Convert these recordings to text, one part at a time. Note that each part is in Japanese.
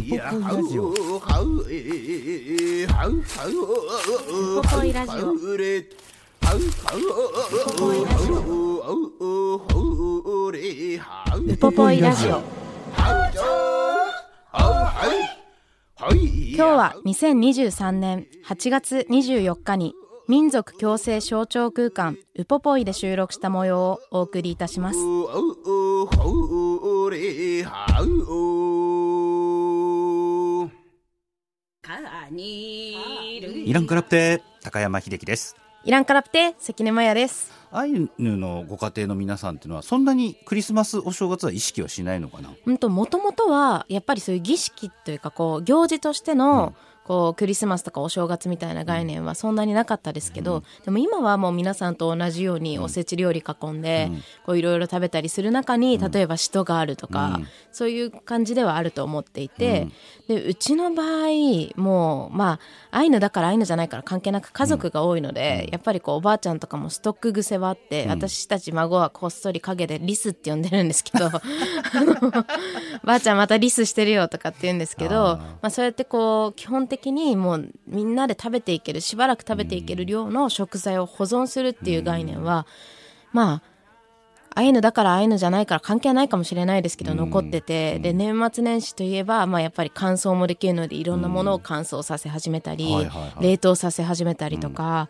ポポイラジオ。ウポポイラジオ。ウポポイラジオ。今日は2023年8月24日に民族共生象徴空間ウポポイで収録した模様をお送りいたしますイランクラプテ高山秀樹です。イランカラプテ関根麻也です。アイヌのご家庭の皆さんっていうのはそんなにクリスマスお正月は意識はしないのかな？うんともともとはやっぱりそういう儀式というかこう行事としての、こうクリスマスとかお正月みたいな概念はそんなになかったですけど、でも今はもう皆さんと同じようにおせち料理囲んで、こういろいろ食べたりする中に例えば使徒があるとか、そういう感じではあると思っていて、でうちの場合もうまあアイヌだからアイヌじゃないから関係なく家族が多いので、やっぱりこうおばあちゃんとかもストック癖はあって、私たち孫はこっそり陰でリスって呼んでるんですけど ばあちゃんまたリスしてるよとかって言うんですけどまあ、そうやってこう基本的にもうみんなで食べていけるしばらく食べていける量の食材を保存するっていう概念は、まあアイヌだからアイヌじゃないから関係ないかもしれないですけど残ってて、で年末年始といえば、まあ、やっぱり乾燥もできるのでいろんなものを乾燥させ始めたり、冷凍させ始めたりとか、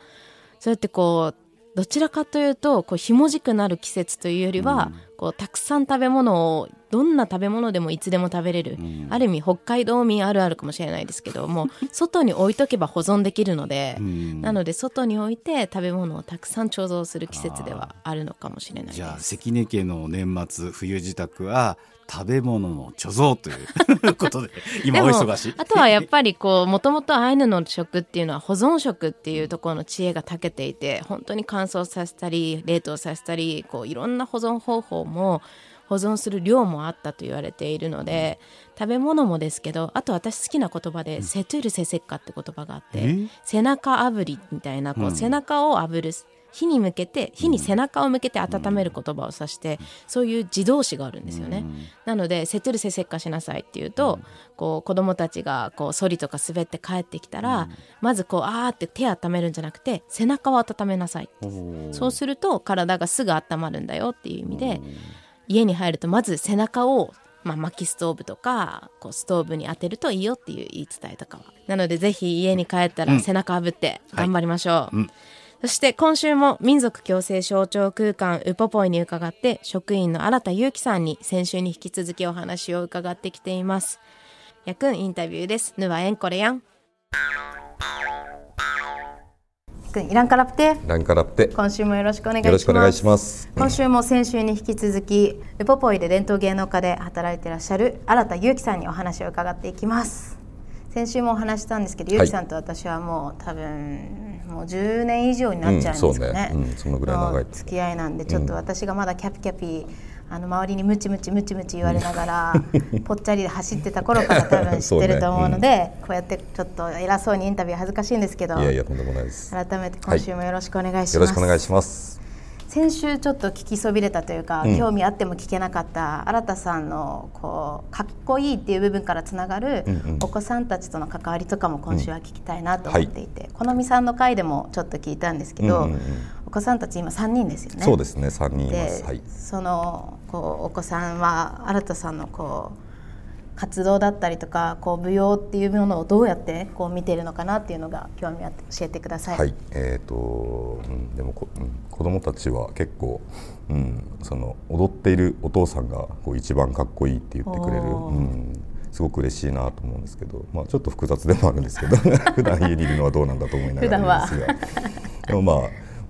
そうやってこうどちらかというとこうひもじくなる季節というよりは、こうたくさん食べ物をどんな食べ物でもいつでも食べれる、ある意味北海道民あるあるかもしれないですけども 外に置いとけば保存できるので、なので外に置いて食べ物をたくさん貯蔵する季節ではあるのかもしれないです。じゃあ関根家の年末冬支度は食べ物の貯蔵という ことで今お忙しい。あとはやっぱりこうもともとアイヌの食っていうのは保存食っていうところの知恵が長けていて本当に乾燥させたり冷凍させたりこういろんな保存方法も保存する量もあったと言われているので、食べ物もですけどあと私好きな言葉で、セトゥルセセッカって言葉があってえ？背中炙りみたいなこう、背中を炙る火に向けて火に背中を向けて温める言葉を指して、そういう自動詞があるんですよね、なので「セトゥルセセッカしなさい」っていうと、こう子供たちがこうソリとか滑って帰ってきたら、まずこうあーって手温めるんじゃなくて背中を温めなさいそうすると体がすぐ温まるんだよっていう意味で家に入るとまず背中を、まあ、薪ストーブとかこうストーブに当てるといいよっていう言い伝えとかは。なのでぜひ家に帰ったら背中炙って頑張りましょう、そして今週も民族共生象徴空間ウポポイに伺って職員の新田祐樹さんに先週に引き続きお話を伺ってきています。やくんインタビューです。ぬわえんこれやんくんイランカラプテランカラプテ今週もよろしくお願いします。よろしくお願いします。今週も先週に引き続きウポポイで伝統芸能家で働いていらっしゃる新田祐樹さんにお話を伺っていきます。先週もお話ししたんですけど、はい。祐樹さんと私はもう多分もう10年以上になっちゃうんですかね,、うんそうね。うんそのぐらい長いの付き合いなんでちょっと私がまだキャピキャピあの周りにムチムチムチムチ言われながら、ぽっちゃりで走ってた頃から多分知ってると思うのでこうやってちょっと偉そうにインタビュー恥ずかしいんですけどいやいやとんでもないです。よ改めて今週もよろしくお願いします、ろしくお願いします先週ちょっと聞きそびれたというか、うん。興味あっても聞けなかった新田さんのこうかっこいいっていう部分からつながるうんうん。お子さんたちとの関わりとかも今週は聞きたいなと思っていて、このみさんの回でもちょっと聞いたんですけど、うんうんうん。お子さんたち今3人ですよね。そうですね三人いまですはい。そのこうお子さんは新田さんのこう活動だったりとかこう舞踊っていうものをどうやってこう見ているのかなっていうのが興味あって教えてください。はい。えっ、と、うん、でもこ、うん、子供たちは結構、うん、その踊っているお父さんがこう一番かっこいいって言ってくれる、うん、すごく嬉しいなと思うんですけど、まあちょっと複雑でもあるんですけど 普段家にいるのはどうなんだと思いながらですが。でもまあ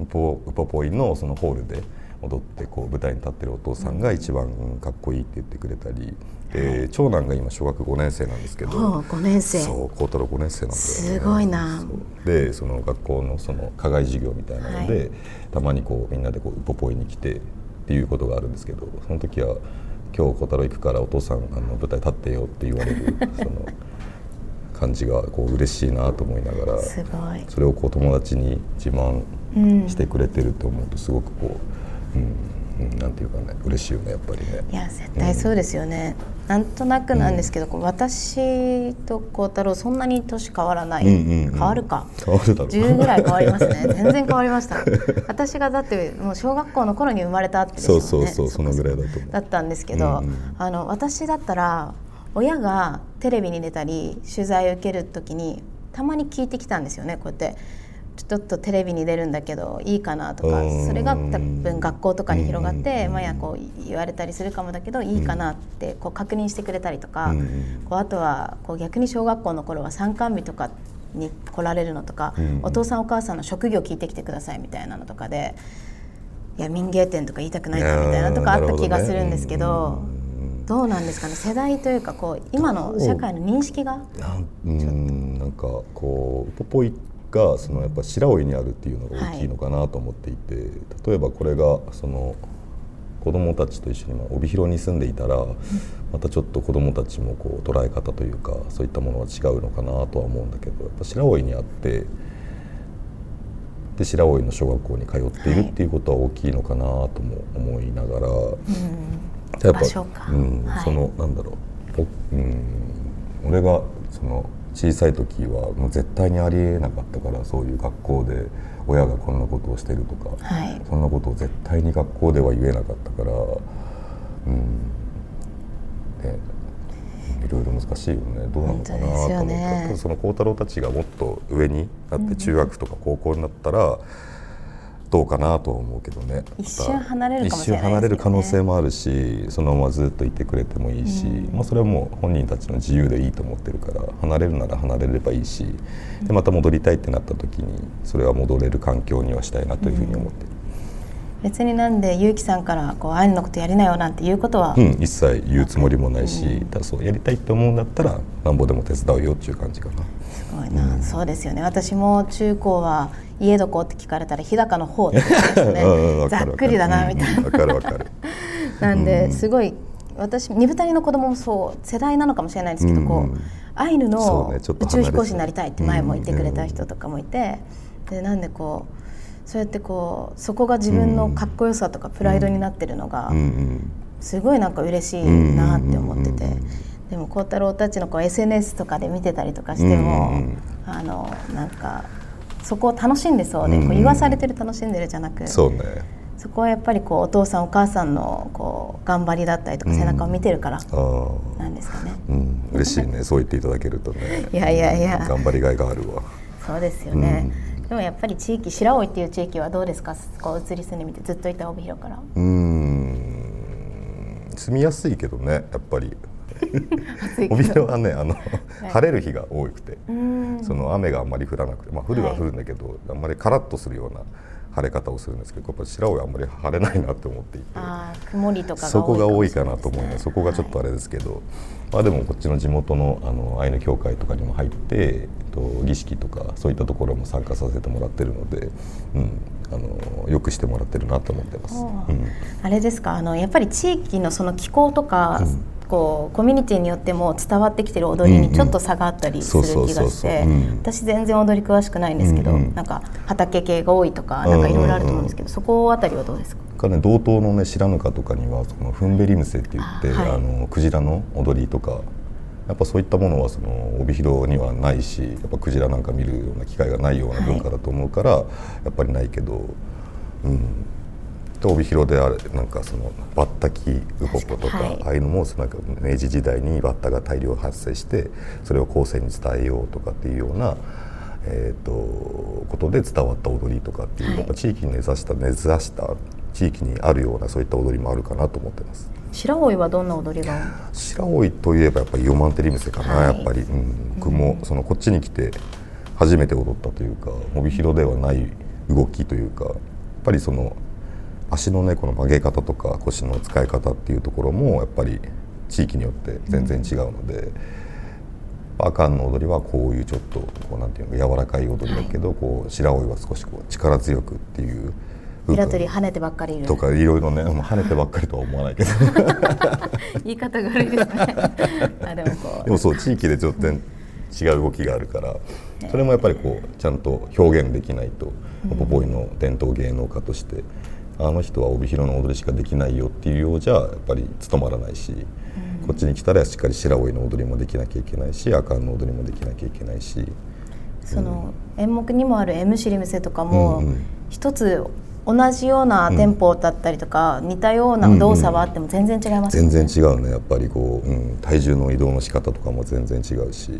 ウポウポポイのそのホールで踊ってこう舞台に立ってるお父さんが一番かっこいいって言ってくれたり、で長男が今小学5年生なんですけど。ほう5年生。そう孝太郎5年生なんだよね。すごいな。でその学校のその課外授業みたいなので、はい。たまにこうみんなでこうウポポイに来てっていうことがあるんですけどその時は「今日孝太郎行くからお父さんあの舞台立ってよ」って言われる その感じがこう嬉しいなと思いながらすごい。それをこう友達に自慢うん。してくれてると思うとすごくこう、うんうん、なんていうかね嬉しいよねやっぱりね。いや絶対そうですよね、なんとなくなんですけど、こう私と孝太郎そんなに年変わらない、うんうんうん変わるか。変わるだろう。10ぐらい変わりますね。全然変わりました。私がだってもう小学校の頃に生まれたってね。そうそうそうそのぐらいだとだったんですけど、うんうん。あの私だったら親がテレビに出たり取材を受ける時にたまに聞いてきたんですよねこうやって。ちょっとテレビに出るんだけどいいかなとかうん。それが多分学校とかに広がってうん。まあやこう言われたりするかもだけどいいかなってこう確認してくれたりとかうん。こうあとはこう逆に小学校の頃は参観日とかに来られるのとかうん。お父さんお母さんの職業聞いてきてくださいみたいなのとかでいや民芸店とか言いたくないかみたいなのとかあった気がするんですけどどうなんですかね？世代というかこう今の社会の認識が？なんかこうポポイがそのやっぱ白老にあるっていうのが大きいのかなと思っていて、例えばこれがその子供たちと一緒にまあ帯広に住んでいたら、またちょっと子供たちもこう捉え方というかそういったものは違うのかなとは思うんだけどやっぱ白老にあってで白老の小学校に通っているっていうことは大きいのかなとも思いながら。やっぱうんはいそのなんだろう、おうん、俺がその小さい時はもう絶対にありえなかったからそういう学校で親がこんなことをしてるとか、はい。そんなことを絶対に学校では言えなかったから、うん。ね、いろいろ難しいよね。どうなのかなと思って、ね。その孝太郎たちがもっと上になって中学とか高校になったら、どうかなとは思うけどね。一瞬離れるかもしれないね。一瞬離れる可能性もあるしそのままずっといてくれてもいいし、まあ、それはもう本人たちの自由でいいと思ってるから離れるなら離れればいいしでまた戻りたいってなった時にそれは戻れる環境にはしたいなというふうに思ってる、別になんで結城さんからこうアイヌのことやりなよなんていうことは、うん、一切言うつもりもないし、ただそうやりたいって思うんだったらなんぼでも手伝うよっていう感じかな。いな、そうですよね。私も中高は家どこって聞かれたら日高の方って言ってました うんうんねわざっくりだなみたいな、うんわかるわかる。なんですごい私二二人の子供もそう世代なのかもしれないですけど、こうんううん。アイヌその宇宙飛行士になりたいって前も言ってくれた人とかもいて、でなんでこうそうやってこうそこが自分のかっこよさとかプライドになってるのが、うんうんすごいなんか嬉しいなって思ってて。うんうんうんうんでも孝太郎たちのこう SNS とかで見てたりとかしても、うんうんあのなんかそこを楽しんでそうで、うんうん。こう言わされてる楽しんでるじゃなくそうね。そこはやっぱりこうお父さんお母さんのこう頑張りだったりとかうん背中を見てるからなんですかね。うん。嬉しいね。そう言っていただけるとね。いやいやいや。頑張りがいがあるわ。そうですよね、でもやっぱり地域白老っていう地域はどうですか？こう移り住んでみてずっといた帯広から。うーん。住みやすいけどねやっぱり帯広はねあの、晴れる日が多くて、うん。その雨があんまり降らなくて、まあ、降るは降るんだけど、あんまりカラッとするような晴れ方をするんですけどやっぱ白老はあんまり晴れないなって思っていて。曇りとかがそこが多いかなと思います。そこがちょっとあれですけど、まあでもこっちの地元のあのアイヌ協会とかにも入って、えっと儀式とかそういったところも参加させてもらってるので、うん、あのよくしてもらってるなと思ってます。うん、あれですか？あのやっぱり地域のその気候とか、こうコミュニティによっても伝わってきてる踊りにちょっと差があったりする気がしてうん。私全然踊り詳しくないんですけど、うんうんなんか畑系が多いとかなんかいろいろあると思うんですけど、そこあたりはどうですか？かね道東のね白糠とかにはそのフンベリムセって言ってあ、あはい。のクジラの踊りとか。やっぱそういったものはその帯広にはないしやっぱクジラなんか見るような機会がないような文化だと思うから、やっぱりないけど、うん、で帯広であれなんかそのバッタキウポポとか、はい。ああいうのもそのなんか明治時代にバッタが大量発生してそれを後世に伝えようとかっていうような、えー、とことで伝わった踊りとかっていう、はい。やっぱ地域に根ざした根ざした地域にあるようなそういった踊りもあるかなと思ってます。白老はどんな踊りが白老といえばやっぱりイオマンテリムセかな、はい。やっぱり、うん、僕もそのこっちに来て初めて踊ったというか帯広ではない動きというかやっぱりその足のねこの曲げ方とか腰の使い方っていうところもやっぱり地域によって全然違うので、アカンの踊りはこういうちょっとこうなんていうの柔らかい踊りだけど、こう白老は少しこう力強くっていう部平分取り跳ねてばっかりいる。とかいろいろね跳ねてばっかりとは思わないけど。言い方が悪いですね。あでもこでもそう地域でちょっと違う動きがあるからそれもやっぱりこうちゃんと表現できないとポポイの伝統芸能家としてあの人は帯広の踊りしかできないよっていうようじゃやっぱり務まらないし、こっちに来たらしっかり白老の踊りもできなきゃいけないし阿寒の踊りもできなきゃいけないし。うその演目にもある「M シリムセ」とかも、うんうん。一つ同じようなテンポだったりとか、似たような動作はあっても全然違いますよね、全然違うね。やっぱりこう、うん、体重の移動の仕方とかも全然違うし。や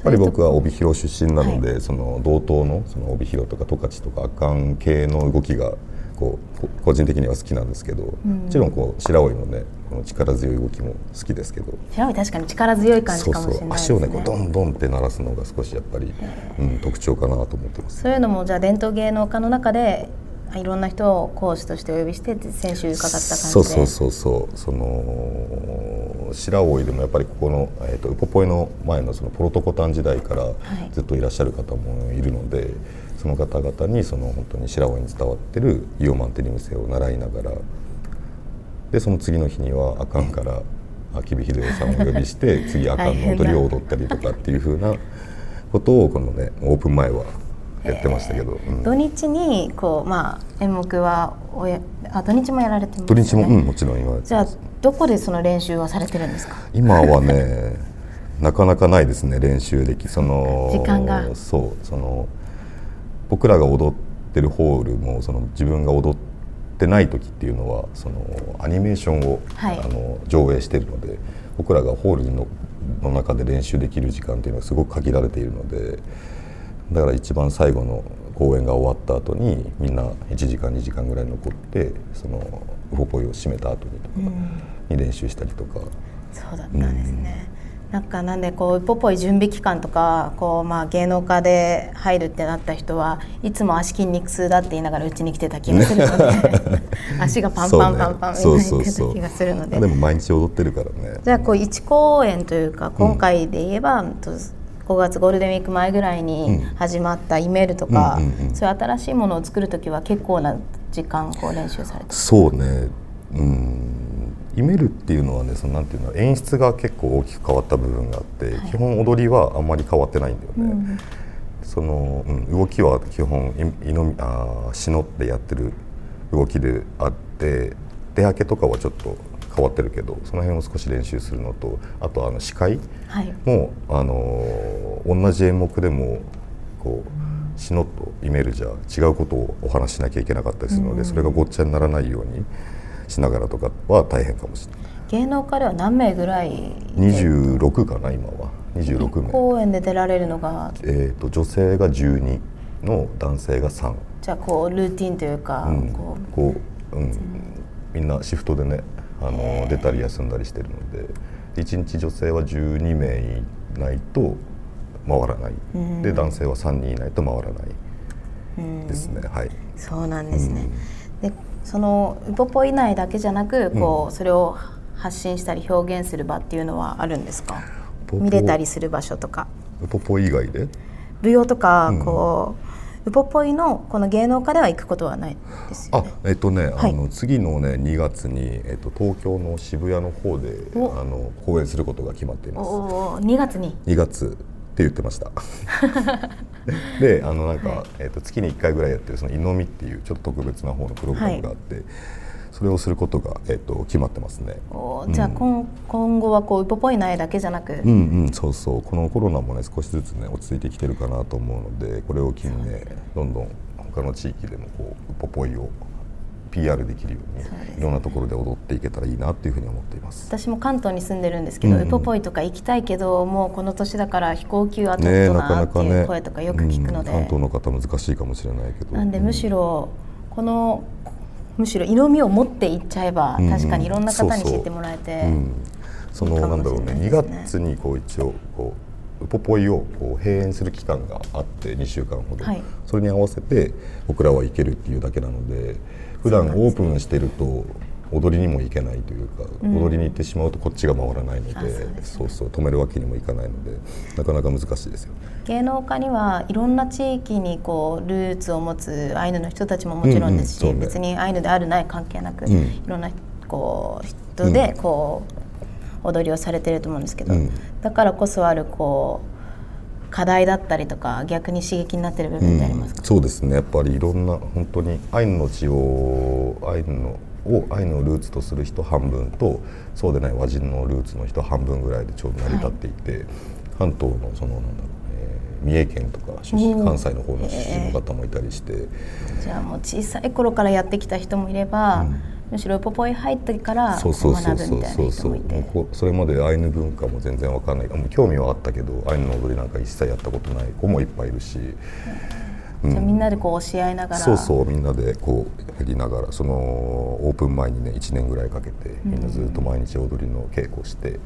っぱり僕は帯広出身なので、その同等のその帯広とか十勝とか阿寒系の動きがこうこ個人的には好きなんですけど、もちろんこう白老のねこの力強い動きも好きですけど。白い確かに力強い感じかもしれないね。足をねこうドンドンって鳴らすのが少しやっぱり、うん、特徴かなと思ってます。そういうのもじゃあ伝統芸能家の中でいろんな人を講師としてお呼びして先週伺った感じで。そうそうそうそう。その白老でもやっぱりここの、えー、とウポポイの前のそのポロトコタン時代からい。ずっといらっしゃる方もいるので、その方々にその本当に白老に伝わってるイオマンテリムセを習いながらでその次の日には阿寒から秋火秀夫さんをお呼びして 次阿寒の踊りを踊ったりとかっていうふうなことをこのねオープン前はやってましたけど、うん。土日にこうまあ演目はおやあ土日もやられてますね。日も、うん、もちろん今じゃあどこでその練習はされてるんですか？今はねなかなかないですね練習歴その時間が。そうその僕らが踊ってるホールもその自分が踊ってない時っていうのはそのアニメーションを、はい。あの上映してるので僕らがホールのの中で練習できる時間っていうのはすごく限られているのでだから一番最後の公演が終わった後にみんな1時間2時間ぐらい残ってそのウポポイを締めた後にとかに練習したりとか。そうだったんですね、なんかなんでこうウポポイ準備期間とかこうまあ芸能界で入るってなった人はいつも足筋肉痛だって言いながらうちに来てた気がするので。足 がパンパンパンパンみたいそうにねそうそうそう言ってた気がするのででも毎日踊ってるからね。じゃあこう1公演というか今回で言えば、と5月ゴールデンウィーク前ぐらいに始まったイメールとか、うんうんうん。そういう新しいものを作る時は結構な時間こう練習されてそうね。うんイメルっていうのはねそのなんていうの演出が結構大きく変わった部分があって、基本踊りはあんまり変わってないんだよね、その、うん、動きは基本いいのみあーしのってやってる動きであって出はけとかはちょっと変わってるけどその辺を少し練習するのとあとあの視界はい。もうあのー同じ演目でもこうしのとイメールじゃ違うことをお話ししなきゃいけなかったりするので、それがごっちゃにならないようにしながらとかは大変かもしれない。芸能界では何名ぐらい？26かな今は。26名、公演で出られるのが？えー、と女性が12の男性が3、じゃあこうルーティンというか、うん。ここううん、みんなシフトでねあの出たり休んだりしてるので1日女性は12名いないと回らない、で男性は3人いないと回らない。ですね、はい。うそうなんですね、でそのウポポ以内だけじゃなくこう、それを発信したり表現する場っていうのはあるんですか？見れたりする場所とか。ウポポ以外で？舞踊とかこう、ウポポイのこの芸能家では行くことはないですよあねえっとね、はい。あの次のね2月に、えっと、東京の渋谷の方であおの公演することが決まっています。おお2月に。2月って言ってました。であのなんか、えっと、月に1回ぐらいやってるその「イノミ」っていうちょっと特別な方のプログラムがあって、それをすることが、えっと、決まってますね。おーじゃあ今,、今後はこうウポポイ内だけじゃなく、うんうんそうそう。このコロナもね少しずつね落ち着いてきてるかなと思うのでこれを機にねどんどん他の地域でもこうポポイを PR できるようにいろんなところで踊っていけたらいいなっていうふうに思っています。私も関東に住んでるんですけど、ウポポイとか行きたいけどもうこの年だから飛行機はちょっとなかなかなっていうね。声とかよく聞くので、うん関東の方難しいかもしれないけど。なんでむしろこのむしろ色味を持っていっちゃえば、確かにいろんな方に知ってもらえて、うん、そのなんだろうね2しれないですね。月にこう一応こうウポポイをこう閉園する期間があって2週間ほど、はい。それに合わせて僕らは行けるっていうだけなので普段オープンしてると踊りにも行けないというか、うん、踊りに行ってしまうとこっちが回らないのでそう、ね,、そう止めるわけにもいかないのでなかなか難しいですよ、芸能家にはいろんな地域にこうルーツを持つアイヌの人たちももちろんですし、うんうんね、別にアイヌであるない関係なく、うん、いろんなこう人でこう、踊りをされてると思うんですけど、だからこそあるこう課題だったりとか逆に刺激になってる部分ってありますか、そうですね。やっぱりいろんな本当にアイヌの血をアイヌのをアイヌのルーツとする人半分とそうでない和人のルーツの人半分ぐらいでちょうど成り立っていて、はい、関東のそのなんだろう、えー、三重県とか出身関西の方の出身の方もいたりして、えー、じゃあもう小さい頃からやってきた人もいれば、うんむしろポポイ入ってから学ぶみたいな人もいて。それまでアイヌ文化も全然わかんない。もう興味はあったけどアイヌの踊りなんか一切やったことない子もいっぱいいるし、うん、じゃみんなでこう教え合いながら。そうそうみんなでこうやりながらそのオープン前にね1年ぐらいかけてみんなずっと毎日踊りの稽古して、っ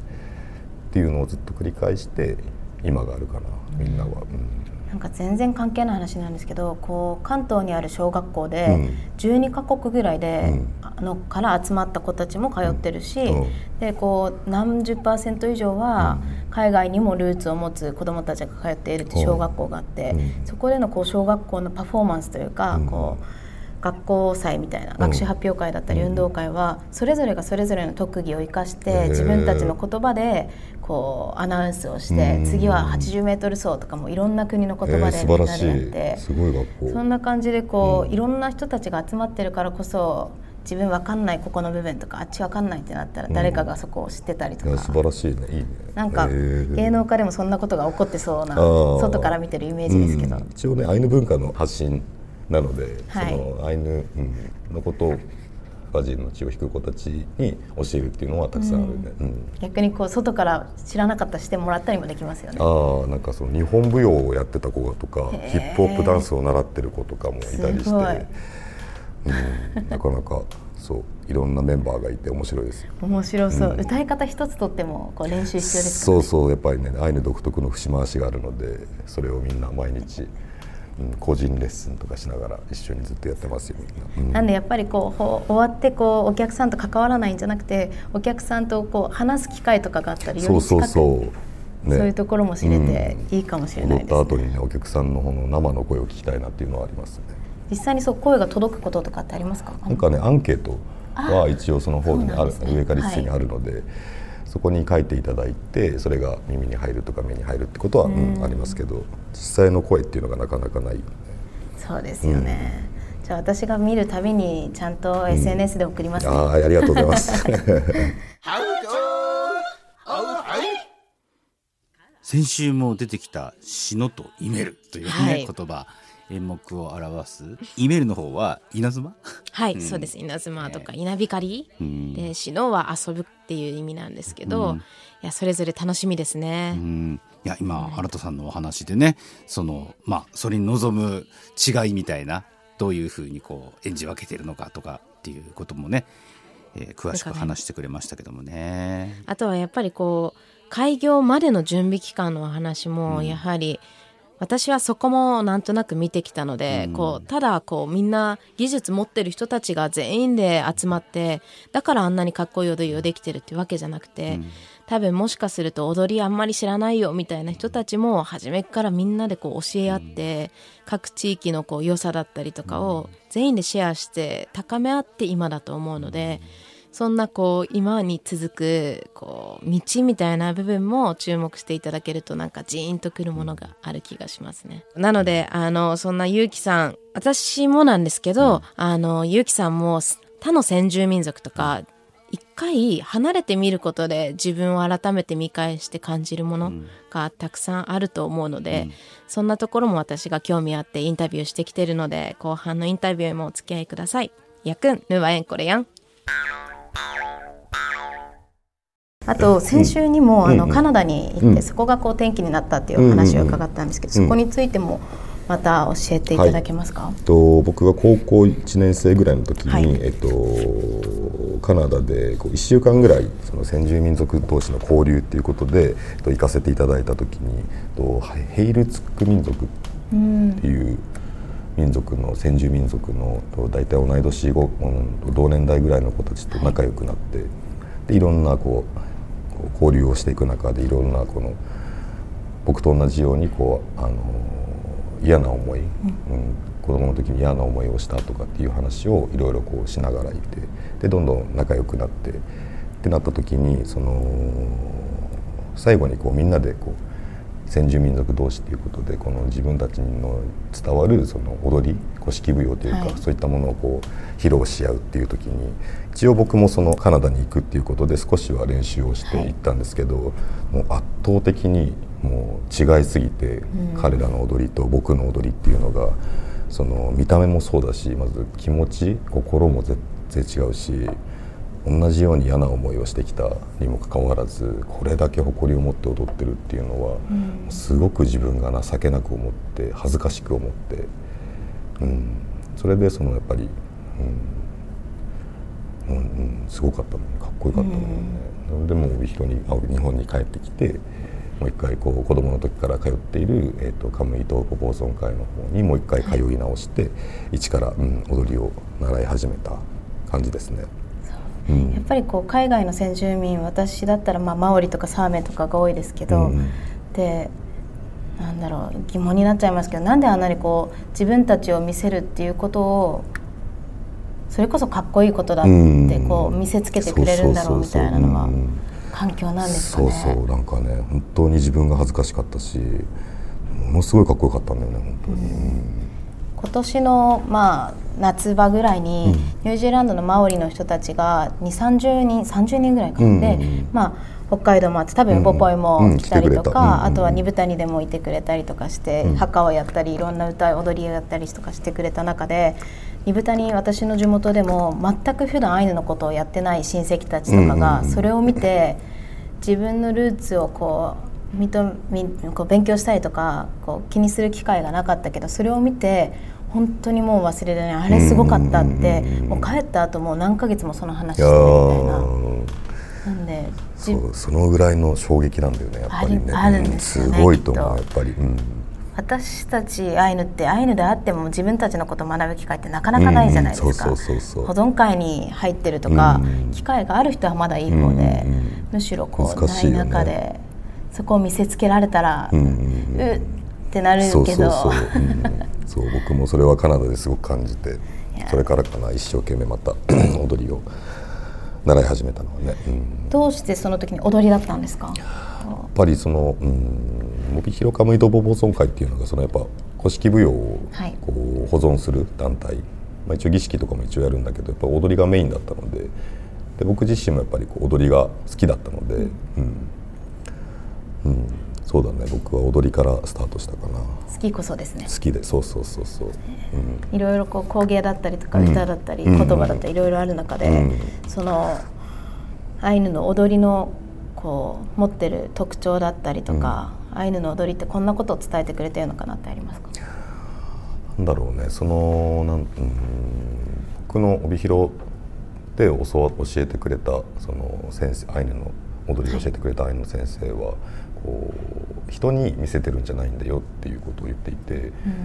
ていうのをずっと繰り返して今があるかな。みんなは。うんなんか全然関係ない話なんですけどこう関東にある小学校で12か国ぐらいで、あのから集まった子たちも通ってるし、でこう何十パーセント以上は海外にもルーツを持つ子どもたちが通っているって小学校があって、そこでのこう小学校のパフォーマンスというか、こう学校祭みたいな学習発表会だったり運動会はそれぞれがそれぞれの特技を生かして自分たちの言葉でこうアナウンスをして次は 80m 走とかもいろんな国の言葉でみんなでやってそんな感じでこういろんな人たちが集まってるからこそ自分わかんないここの部分とかあっちわかんないってなったら誰かがそこを知ってたりとか、素晴らしいね。いいね。なんか芸能家でもそんなことが起こってそうな外から見てるイメージですけど、一応ねアイヌ文化の発信なので、はい、そのアイヌのことをガジンの血を引く子たちに教えるっていうのはたくさんあるんで、うん。うん、逆にこう外から知らなかったしてもらったりもできますよね。ああなんかその日本舞踊をやってた子とかヒップホップダンスを習ってる子とかもいたりして、うん、なかなかそういろんなメンバーがいて面白いですよ。面白そう、うん、歌い方一つとってもこう練習必要です、ね、そうそうやっぱりねアイヌ独特の節回しがあるのでそれをみんな毎日個人レッスンとかしながら一緒にずっとやってますよみんな、うん、なんでやっぱりこう終わってこうお客さんと関わらないんじゃなくてお客さんとこう話す機会とかがあったりそうそうそう。ね、そういうところも知れていいかもしれないです、ね、踊った後にねお客さんの方の生の声を聞きたいなっていうのはありますね。実際にそう声が届くこととかってありますか？なんかねアンケートは一応その方にある、ね、上から一斉にあるので、はいそこに書いていただいてそれが耳に入るとか目に入るってことは、うん、ありますけど実際の声っていうのがなかなかない、ね、そうですよね、うん、じゃあ私が見るたびにちゃんと SNS で送ります、ね、あありがとうございます。先週も出てきた「死のとイメル」というね、はい、言葉演目を表すイメールの方は稲妻？はい、うん、そうです。稲妻とか稲光、うん、で死のは遊ぶっていう意味なんですけど、うん、いやそれぞれ楽しみですね、いや今新田さんのお話でねそのまあそれに望む違いみたいなどういうふうにこう演じ分けてるのかとかっていうこともね、えー、詳しく話してくれましたけどもね。あとはやっぱりこう開業までの準備期間の話もやはり、うん私はそこもなんとなく見てきたので、うん、こうただこうみんな技術持ってる人たちが全員で集まってだからあんなにかっこいい踊りをできてるってわけじゃなくて、うん、多分もしかすると踊りあんまり知らないよみたいな人たちも初めからみんなでこう教え合って、うん、各地域のこう良さだったりとかを全員でシェアして高め合って今だと思うので。そんなこう今に続くこう道みたいな部分も注目していただけるとなんかジーンとくるものがある気がしますね。なのであのそんなゆうきさん私もなんですけど、うん、あのゆうきさんも他の先住民族とか一回離れてみることで自分を改めて見返して感じるものがたくさんあると思うので、うん、そんなところも私が興味あってインタビューしてきてるので後半のインタビューもお付き合いください。やくん、ぬわえんこれやん。あと先週にもあのカナダに行ってそこがこう転機になったっていう話を伺ったんですけどそこについてもまた教えていただけますか、はい、と僕が高校1年生ぐらいの時に、はい、えっと、カナダでこう1週間ぐらいその先住民族同士の交流っていうことで、えっと、行かせていただいた時にとヘイルツック民族っていう、民族の先住民族の大体同い年後同年代ぐらいの子たちと仲良くなって、でいろんなこう交流をしていく中でいろんなこの僕と同じようにこうあの嫌な思い、うん、子供の時に嫌な思いをしたとかっていう話をいろいろこうしながらいてでどんどん仲良くなってってなった時にその最後にこうみんなでこう先住民族同士ということでこの自分たちの伝わるその踊り古式舞踊というか、はい、そういったものをこう披露し合うっていう時に一応僕もそのカナダに行くっていうことで少しは練習をしていったんですけど、はい、もう圧倒的にもう違いすぎて、うん、彼らの踊りと僕の踊りっていうのがその見た目もそうだしまず気持ち心も全然違うし。同じように嫌な思いをしてきたにもかかわらずこれだけ誇りを持って踊ってるっていうのは、うん、すごく自分が情けなく思って恥ずかしく思って、うん、それでそのやっぱり、うん、うん、すごかったのかっこよかったのね、うん、でも帯広に日本に帰ってきてもう一回こう子供の時から通っている、えーと、カムイ東ポポーソン会の方にもう一回通い直して、はい、一から、うん、踊りを習い始めた感じですね。やっぱりこう海外の先住民私だったらまあマオリとかサーメとかが多いですけど、うん、でなんだろう疑問になっちゃいますけどなんであんなにこう自分たちを見せるっていうことをそれこそかっこいいことだってこう見せつけてくれるんだろうみたいなのは環境なんですかね？そうそうなんかね本当に自分が恥ずかしかったしものすごいかっこよかったんだよね本当に。うん。今年の、まあ、夏場ぐらいに、ニュージーランドのマオリの人たちが2 3 0人30人ぐらいかで、まあ、北海道もあって多分ポポイも来たりとか、あとは二部谷でもいてくれたりとかして、墓をやったりいろんな歌踊りをやったりとかしてくれた中で二部谷私の地元でも全く普段アイヌのことをやってない親戚たちとかがそれを見て自分のルーツをこう認みこう勉強したりとかこう気にする機会がなかったけどそれを見て本当にもう忘れられない。あれすごかったってもう帰った後もう何ヶ月もその話してるみたいな。そうそのぐらいの衝撃なんだよねやっぱりね。あるんですよね、すごいと思うやっぱり、うん、私たちアイヌってアイヌであっても自分たちのことを学ぶ機会ってなかなかないじゃないですか。保存会に入ってるとか、うん、機会がある人はまだいい方で、うん、むしろこうない中で、そこを見せつけられたら、うん、うってなるけど。そう僕もそれはカナダですごく感じてそれからかな一生懸命また 踊りを習い始めたのはね、うん、どうしてその時に踊りだったんですか？やっぱりその帯広カムイドボボソン会っていうのがそのやっぱ古式舞踊をこう保存する団体、まあ、一応儀式とかも一応やるんだけどやっぱ踊りがメインだったので。で僕自身もやっぱりこう踊りが好きだったので、うん、うんそうだね。僕は踊りからスタートしたかな。好きこそですね。好きでそうそうそうそう、うん、いろいろこう工芸だったりとか歌だったり、言葉だったりいろいろある中で、うん、そのアイヌの踊りのこう持ってる特徴だったりとか、うん、アイヌの踊りってこんなことを伝えてくれてるのかなってありますか？なんだろうね。そのなん、うん、僕の帯広で教教えてくれたその先生アイヌの踊りを教えてくれたアイヌの先生は、こう人に見せてるんじゃないんだよっていうことを言っていて、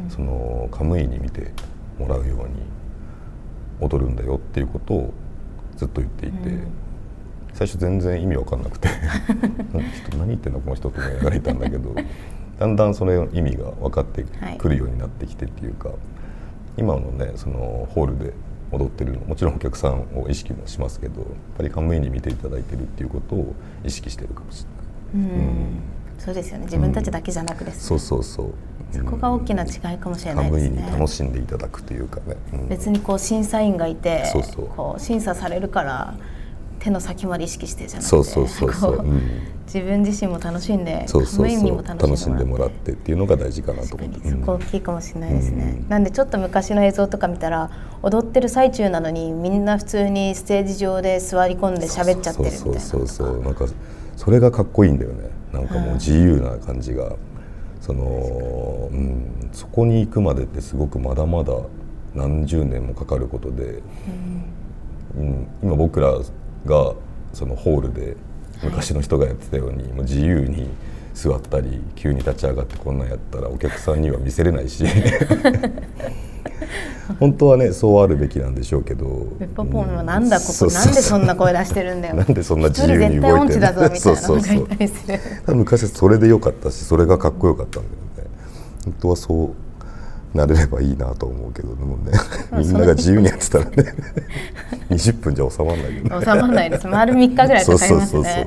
うん、そのカムイに見てもらうように踊るんだよっていうことをずっと言っていて、うん、最初全然意味分かんなくて 何言ってんのこの人と思いながらいたんだけどだんだんその意味が分かってくるようになってきてっていうか、はい、今のねそのホールで踊ってるのもちろんお客さんを意識もしますけどやっぱりカムイに見ていただいてるっていうことを意識してるかもしれない。うん、そうですよね。自分たちだけじゃなくです、ね、そうそうそう。そこが大きな違いかもしれないですね。楽しんでいただくというかね。うん、別にこう審査員がいて、そうそう。こう審査されるから手の先まで意識してじゃなくて、そうそうそうそう、うん、自分自身も楽しんで、そうそうそう。楽しんでもらって。っていうのが大事かなと思って。そこ大きいかもしれないですね。うん、なんでちょっと昔の映像とか見たら踊ってる最中なのにみんな普通にステージ上で座り込んで喋っちゃってるみたいな。そうそうそう。なんかそれがかっこいいんだよね。なんかもう自由な感じが、その、うん、そこに行くまでってすごくまだまだ何十年もかかることで、うん、今僕らがそのホールで昔の人がやってたように、もう自由に座ったり急に立ち上がってこんなんやったらお客さんには見せれないし 本当はねそうあるべきなんでしょうけど。ウッポポンはなんだここなんでそんな声出してるんだよ。なんでそんな自由に動いてる絶対音痴だぞみたいなそうそうそう。昔はそれで良かったしそれがかっこよかったんだよね。本当はそうなれればいいなと思うけどでもねみんなが自由にやってたらね。20分じゃ収まらないよね。収まらないです。丸3日ぐらいかかりますね。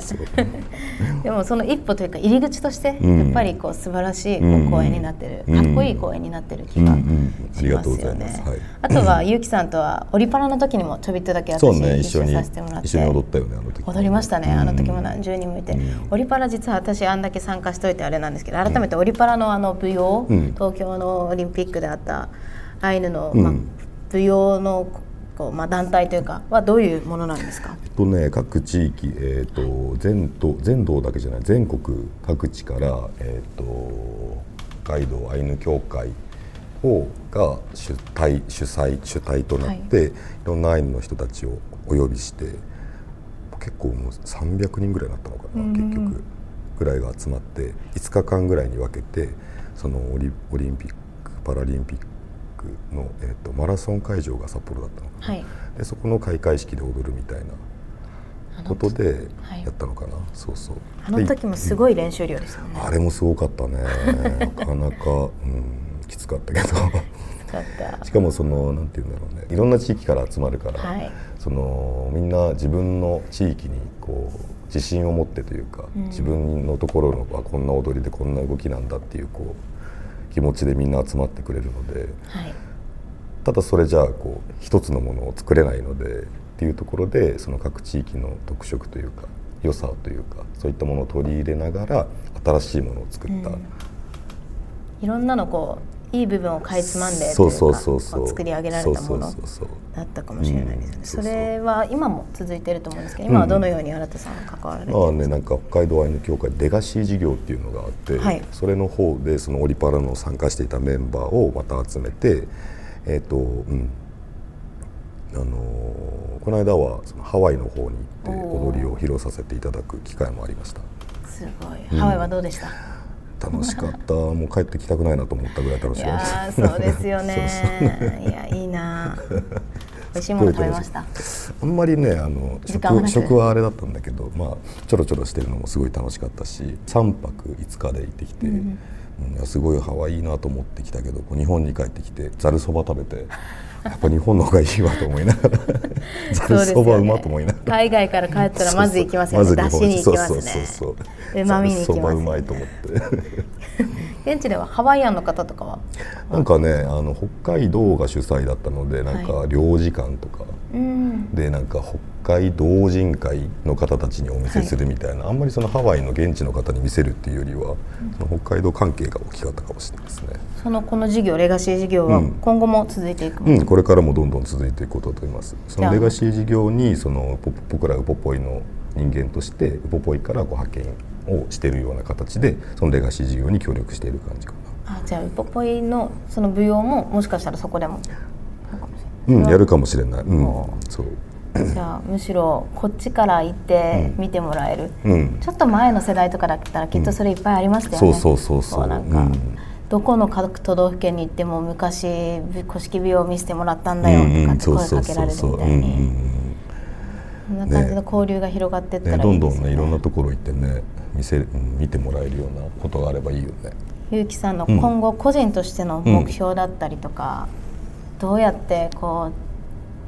でもその一歩というか入り口としてやうん。っぱりこう素晴らしい公演になってる、うん。かっこいい公演になってる気がしますよね。あとはゆうきさんとはオリパラの時にもちょびっとだけ私ね。一緒にさせてもらって。一緒に踊ったよねあの時。踊りましたね、あの時もうん何十人もいて、うん。オリパラ実は私あんだけ参加しといてあれなんですけど改めてオリパラのあの舞踊、うん。東京のオリンピックであったアイヌの、うん。まあ、舞踊のこう、まあ、団体というかはどういうものなんですか？えっとね各地域えっ、と全道全道だけじゃない全国各地からえっ、と北海道アイヌ協会をが主体主催主体となって、い、ろんなアイヌの人たちをお呼びして結構もう300人ぐらいになったのかな、うん。結局ぐらいが集まって5日間ぐらいに分けてそのオリオリンピックパラリンピックの、えっとマラソン会場が札幌だったのかな、はい。でそこの開会式で踊るみたいなことではい。やったのかな、そうそう。あの時もすごい練習量ですよね。あれもすごかったね。なかなか、うん、きつかったけど。だった。しかもそのなんていうんだろうね。いろんな地域から集まるから、はい。そのみんな自分の地域にこう自信を持ってというか、うん。自分のところのあこんな踊りでこんな動きなんだっていうこう気持ちでみんな集まってくれるのではい。ただそれじゃあこう一つのものを作れないのでっていうところでその各地域の特色というか良さというかそういったものを取り入れながら新しいものを作った、うん。いろんなのこういい部分をかいつまんでとそいううそうかそうそうこう作り上げられたものだったかもしれないですよね。うんそれは今も続いてると思うんですけど、今はどのように新田さんは関わられてまあるんですか？ねなんか北海道アイヌ協会レガシー事業っていうのがあって、はいそれの方でそのオリパラの参加していたメンバーをまた集めてえっ、とうんあのーこの間はそのハワイの方に行って踊りを披露させていただく機会もありましたすごい。ハワイはどうでした？楽しかったもう帰ってきたくないなと思ったぐらい楽しいかったそうですよね。いやいいな。美味しいもの食べました？あんまりねあの食食はあれだったんだけど、まあ、ちょろちょろしてるのもすごい楽しかったし3泊5日で行ってきて、うんいやすごいハワイいいなと思ってきたけど日本に帰ってきてざるそば食べてやっぱ日本の方がいいわと思いながら ざるそばうまと思いながら。海外から帰ったらまず行きますよね。そうそう出しに行きますね。そうそうそうそう旨味に行きますよねうまいと思って現地ではハワイアンの方とかは？なんかねあの北海道が主催だったのでなんか領事館とか、うん。でなんか北海道人会の方たちにお見せするみたいな、あんまりそのハワイの現地の方に見せるっていうよりは、その北海道関係が大きかったかもしれないですね。そのこの事業レガシー事業はうん今後も続いていくもの？うん、これからもどんどん続いていくことだと思います。そのレガシー事業にそのポ僕らウポポイの人間としてウポポイからこう派遣をしているような形でそのレガシー事業に協力している感じかあじゃあウポポイのその舞踊ももしかしたらそこでも？な。うん、やるかもしれない。うんお、そう。じゃあむしろこっちから行って見てもらえる、うん、ちょっと前の世代とかだったらきっとそれいっぱいありましたよね、そうそうそうそう。こなんか、うん。どこの各都道府県に行っても昔古式美容を見せてもらったんだよとかって声かけられるみたいに。そんな感じの交流が広がっていったね、らどんいいですよね。どんねいろんなところ行ってね見せ、うん見てもらえるようなことがあればいいよね。ゆうきさんの今後個人としての目標だったりとか、どうやってこ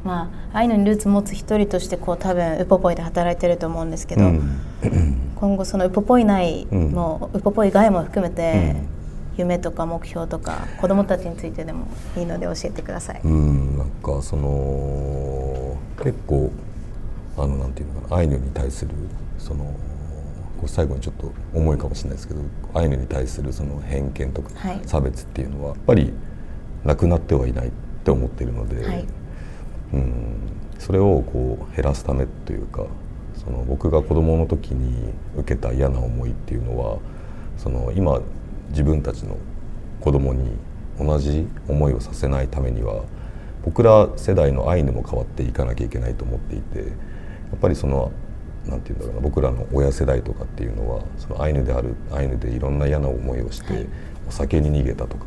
うまあアイヌにルーツ持つ一人としてこう多分ウポポイで働いてると思うんですけど、うん。今後そのウポポイ内うん。も、ウポポイ外も含めて、うん夢とか目標とか子どもたちについてでもいいので教えてください。うん、なんかその結構あのなんていうのかなアイヌに対するその最後にちょっと重いかもしれないですけどアイヌに対するその偏見とかはい。差別っていうのはやっぱりなくなってはいないって思っているので、はい。うん、それをこう減らすためというかその僕が子どもの時に受けた嫌な思いっていうのはその今自分たちの子供に同じ思いをさせないためには僕ら世代のアイヌも変わっていかなきゃいけないと思っていてやっぱりそのなんていうんだろうな僕らの親世代とかっていうのはそのアイヌであるアイヌでいろんな嫌な思いをして、はい。お酒に逃げたとか、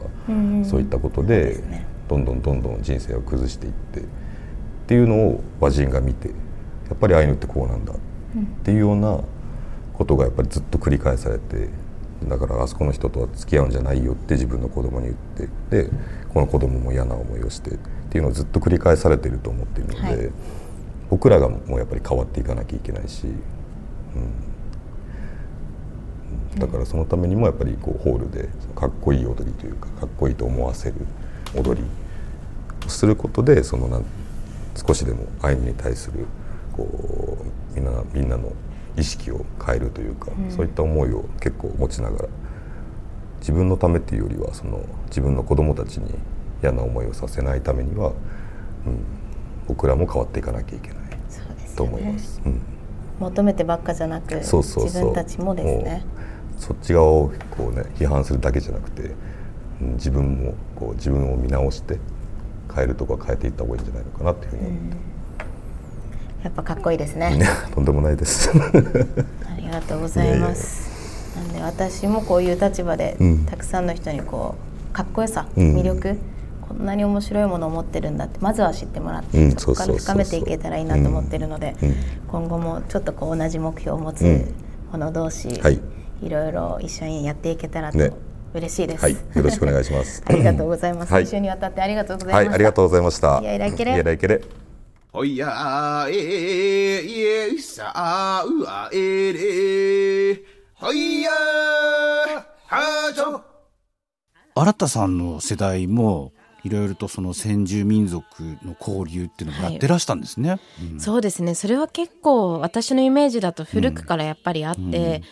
そういったことでどんどんどんどん人生を崩していってっていうのを和人が見てやっぱりアイヌってこうなんだっていうようなことがやっぱりずっと繰り返されてだからあそこの人とは付き合うんじゃないよって自分の子供に言ってでこの子供も嫌な思いをしてっていうのをずっと繰り返されていると思っているので、はい、僕らがもうやっぱり変わっていかなきゃいけないし、うん、だからそのためにもやっぱりこうホールでかっこいい踊りというかかっこいいと思わせる踊りをすることでそのなん少しでもアイヌに対するこうみんなみんなの意識を変えるというか、うん、そういった思いを結構持ちながら自分のためっていうよりはその自分の子供たちに嫌な思いをさせないためには、うん、僕らも変わっていかなきゃいけない、と思います。うん、求めてばっかじゃなくそうそう自分たちもですね。そっち側をこうね批判するだけじゃなくて、うん、自分もこう自分を見直して変えるとこは変えていった方がいいんじゃないのかなっていうふうに。思って。やっぱかっこいいですね。とんでもないです。ありがとうございます。なんで私もこういう立場で、たくさんの人にこうかっこよさ、魅力、こんなに面白いものを持ってるんだってまずは知ってもらって、うん、そこから深めていけたらいいなと思ってるので、うん、今後もちょっとこう同じ目標を持つ者同士、はい、いろいろ一緒にやっていけたらと、ね嬉しいです、はい。よろしくお願いします。ありがとうございます。はい、一緒にわたってありがとうございました。はい、ありがとうございました。いやいらいけれ。いやいらいけれ。おやえいえさあうあえれほいやはちょ新田さんの世代もいろいろとその先住民族の交流っていうのもやってらしたんですね、はいうん、そうですねそれは結構私のイメージだと古くからやっぱりあって、うんうん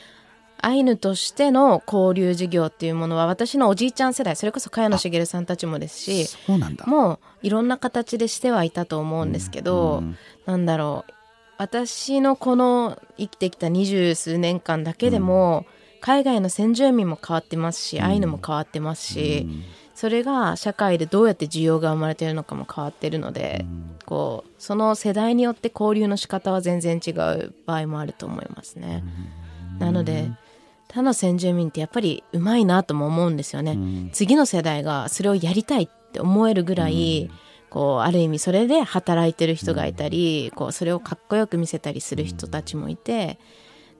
アイヌとしての交流事業っていうものは私のおじいちゃん世代それこそ茅野茂さんたちもですしそうなんだ。もういろんな形でしてはいたと思うんですけど、うん、なんだろう私のこの生きてきた二十数年間だけでも、うん、海外の先住民も変わってますし、うん、アイヌも変わってますし、うん、それが社会でどうやって需要が生まれてるのかも変わってるので、こうその世代によって交流の仕方は全然違う場合もあると思いますね。なので他の先住民ってやっぱりうまいなとも思うんですよね、うん、次の世代がそれをやりたいって思えるぐらい、うん、こうある意味それで働いてる人がいたり、うん、こうそれをかっこよく見せたりする人たちもいて、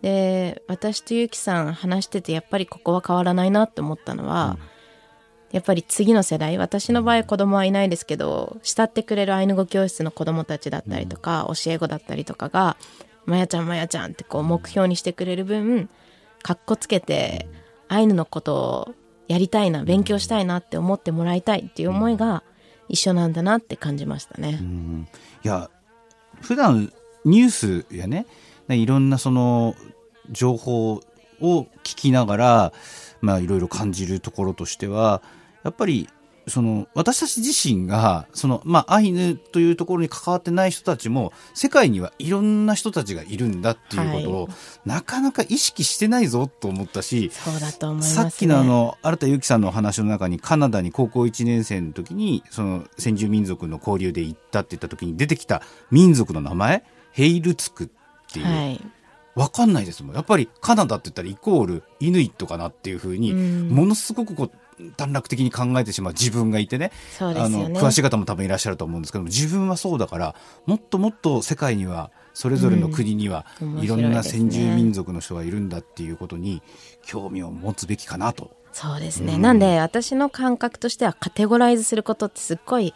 で私とゆきさん話しててやっぱりここは変わらないなって思ったのは、やっぱり次の世代私の場合子供はいないですけど慕ってくれるアイヌ語教室の子供たちだったりとか、教え子だったりとかが「まやちゃんまやちゃん」ってこう目標にしてくれる分かっこつけてアイヌのことをやりたいな勉強したいなって思ってもらいたいっていう思いが一緒なんだなって感じましたね。いや普段ニュースやねいろんなその情報を聞きながらまあいろいろ感じるところとしてはやっぱりその私たち自身がその、まあ、アイヌというところに関わってない人たちも世界にはいろんな人たちがいるんだっていうことを、はい、なかなか意識してないぞと思ったしそうだと思います、ね、さっきのあの新田由紀さんのお話の中にカナダに高校1年生の時にその先住民族の交流で行ったって言った時に出てきた民族の名前ヘイルツクっていう。はいわかんないですもん。やっぱりカナダって言ったらイコールイヌイットかなっていうふうに、ものすごくこう短絡的に考えてしまう自分がいてね、ね、あの詳しい方も多分いらっしゃると思うんですけども自分はそうだからもっともっと世界にはそれぞれの国には、いろんな先住民族の人がいるんだっていうことに興味を持つべきかなと。そうですね、うん、なんで私の感覚としてはカテゴライズすることってすっごい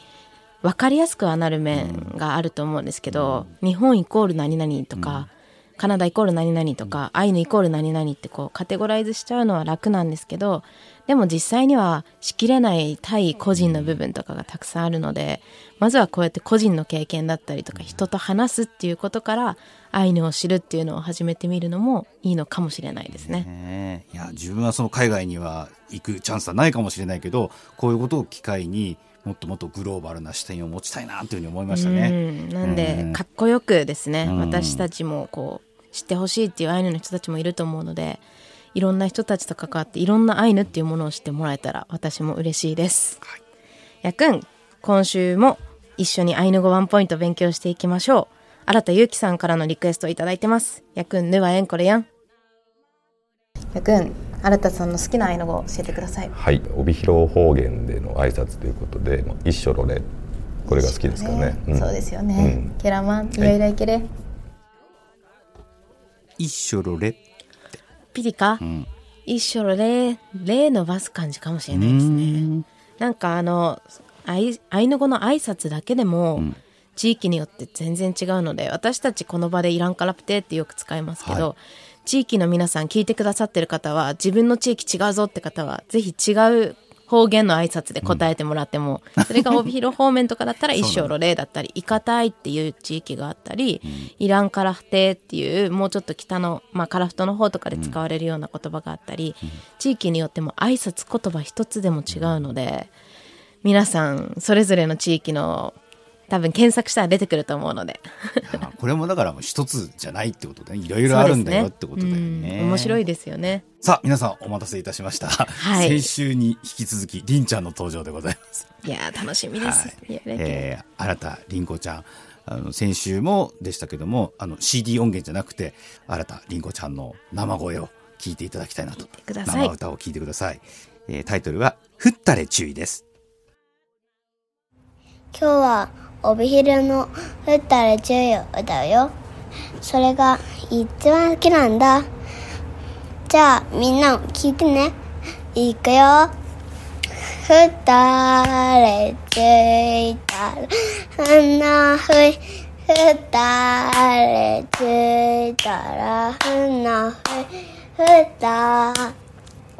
分かりやすくはなる面があると思うんですけど、うん、日本イコール何々とか、うん、カナダイコール何々とか、アイヌイコール何々ってこうカテゴライズしちゃうのは楽なんですけどでも実際にはしきれない対個人の部分とかがたくさんあるのでまずはこうやって個人の経験だったりとか人と話すっていうことからアイヌを知るっていうのを始めてみるのもいいのかもしれないですね。いや自分はその海外には行くチャンスはないかもしれないけどこういうことを機会にもっともっとグローバルな視点を持ちたいなというふうに思いましたね。なんでかっこよくですね。私たちもこう知ってほしいっていうアイヌの人たちもいると思うのでいろんな人たちと関わっていろんなアイヌっていうものを知ってもらえたら私も嬉しいです。はい、やくん今週も一緒にアイヌ語ワンポイント勉強していきましょう。新田ゆうきさんからのリクエストをいただいてます。やくんぬはえんこれやん。やくん、新田さんの好きなアイヌ語を教えてください。はい。帯広方言での挨拶ということで「一緒ろれ」これが好きですかね、ん。そうですよね、ケラマンイライライケレ、一緒ろれピリカ、一緒のレレ伸ばす感じかもしれないですね。なんかあのアイアイヌ語の挨拶だけでも、地域によって全然違うので私たちこの場で「イランカラプテ」ってよく使いますけど、地域の皆さん聞いてくださってる方は自分の地域違うぞって方はぜひ違う方言の挨拶で答えてもらっても、それが帯広方面とかだったら 一生ロレだったりイカタイっていう地域があったり、イランカラフテっていうもうちょっと北の、まあ、カラフトの方とかで使われるような言葉があったり、地域によっても挨拶言葉一つでも違うので皆さんそれぞれの地域の多分検索したら出てくると思うので。あこれもだからもう一つじゃないってことでね。いろいろあるんだよってことだよね。うん面白いですよね。さあ皆さんお待たせいたしました、はい。先週に引き続きりんちゃんの登場でございます。いやー楽しみです、はい。えー、新田凛子ちゃんあの先週もでしたけどもあの CD 音源じゃなくて新田凛子ちゃんの生声を聞いていただきたいなと。生歌を聞いてください、えータイトルは「降ったれ注意」です。今日は帯広の「降ったら注意」を歌うよ。それが一番好きなんだ。じゃあみんなも聞いてね。いくよ。降ったれついたら花ふい。降ったれついたら花ふい。降った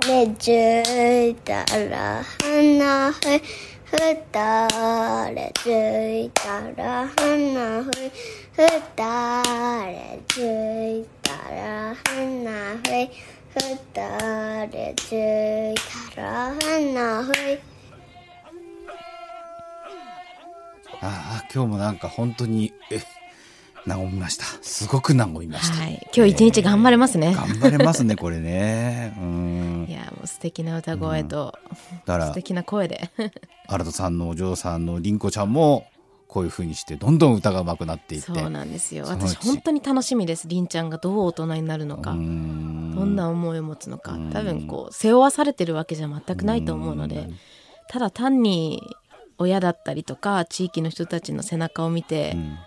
れついたら花ふい。ふたれついたら花ふいふたれついたら花ふいふたれついたら花ふいああ今日もなんか本当にえ和みました。すごく和みました、はい。今日一日頑張れますね、頑張れますねこれね。うん。いやもう素敵な歌声と、だから素敵な声で。新田さんのお嬢さんの凛子ちゃんもこういう風にしてどんどん歌が上手くなっていってそうなんですよ。私本当に楽しみです。りんちゃんがどう大人になるのか、どんな思いを持つのか。多分こう背負わされてるわけじゃ全くないと思うのでただ単に親だったりとか地域の人たちの背中を見てん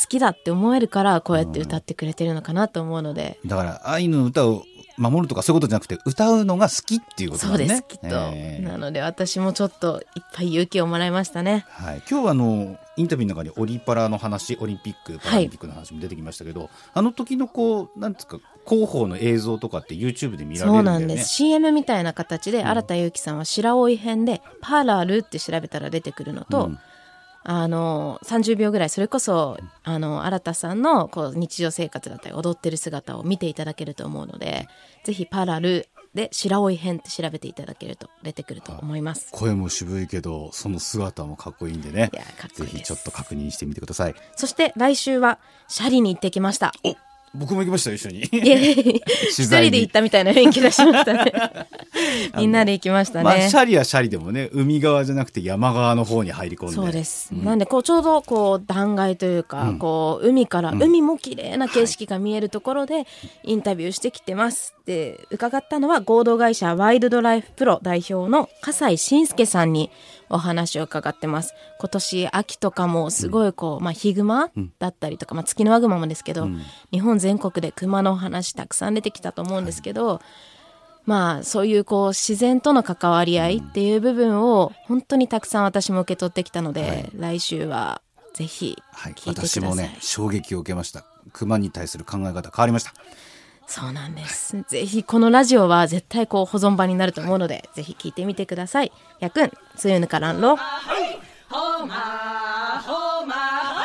好きだって思えるからこうやって歌ってくれてるのかなと思うので。だから愛の歌を守るとかそういうことじゃなくて歌うのが好きっていうことそうだねですきっと、えーなので私もちょっといっぱい勇気をもらいましたね。はい、今日はあのインタビューの中にオリパラの話オリンピック・パラリンピックの話も出てきましたけど、あの時のこうなんですか広報の映像とかって YouTube で見られそうんるだよね。なんです。CM みたいな形で新田裕樹さんは白老編で「パーラル」って調べたら出てくるのと、うんあの30秒ぐらいそれこそあの新田さんのこう日常生活だったり踊ってる姿を見ていただけると思うのでぜひ「パーラル」で白老編って調べていただけると出てくると思います。声も渋いけどその姿もかっこいいんでねいやかっこいいぜひちょっと確認してみてくださいそして来週はシャリに行ってきました。お僕も行きましたよ一緒に。一人で行ったみたいな雰囲気出しましたね。みんなで行きましたね。まあ、シャリはシャリでもね海側じゃなくて山側の方に入り込んで。そうです、なんでこうちょうどこう断崖というか、こう海から、海も綺麗な景色が見えるところでインタビューしてきてますで伺ったのは合同会社ワイルドライフプロ代表の笠井信介さんにお話を伺ってます。今年秋とかもすごいこう、まあ、ヒグマだったりとか、まあ、ツキノワグマもですけど、日本全国でクマのお話たくさん出てきたと思うんですけど、まあそういうこう自然との関わり合いっていう部分を本当にたくさん私も受け取ってきたので、来週はぜひはい、聞いてください、私もね衝撃を受けました。熊に対する考え方変わりましたそうなんです、ぜひこのラジオは絶対こう保存版になると思うので、ぜひ聞いてみてください。やくんつゆぬからんろほまほまほ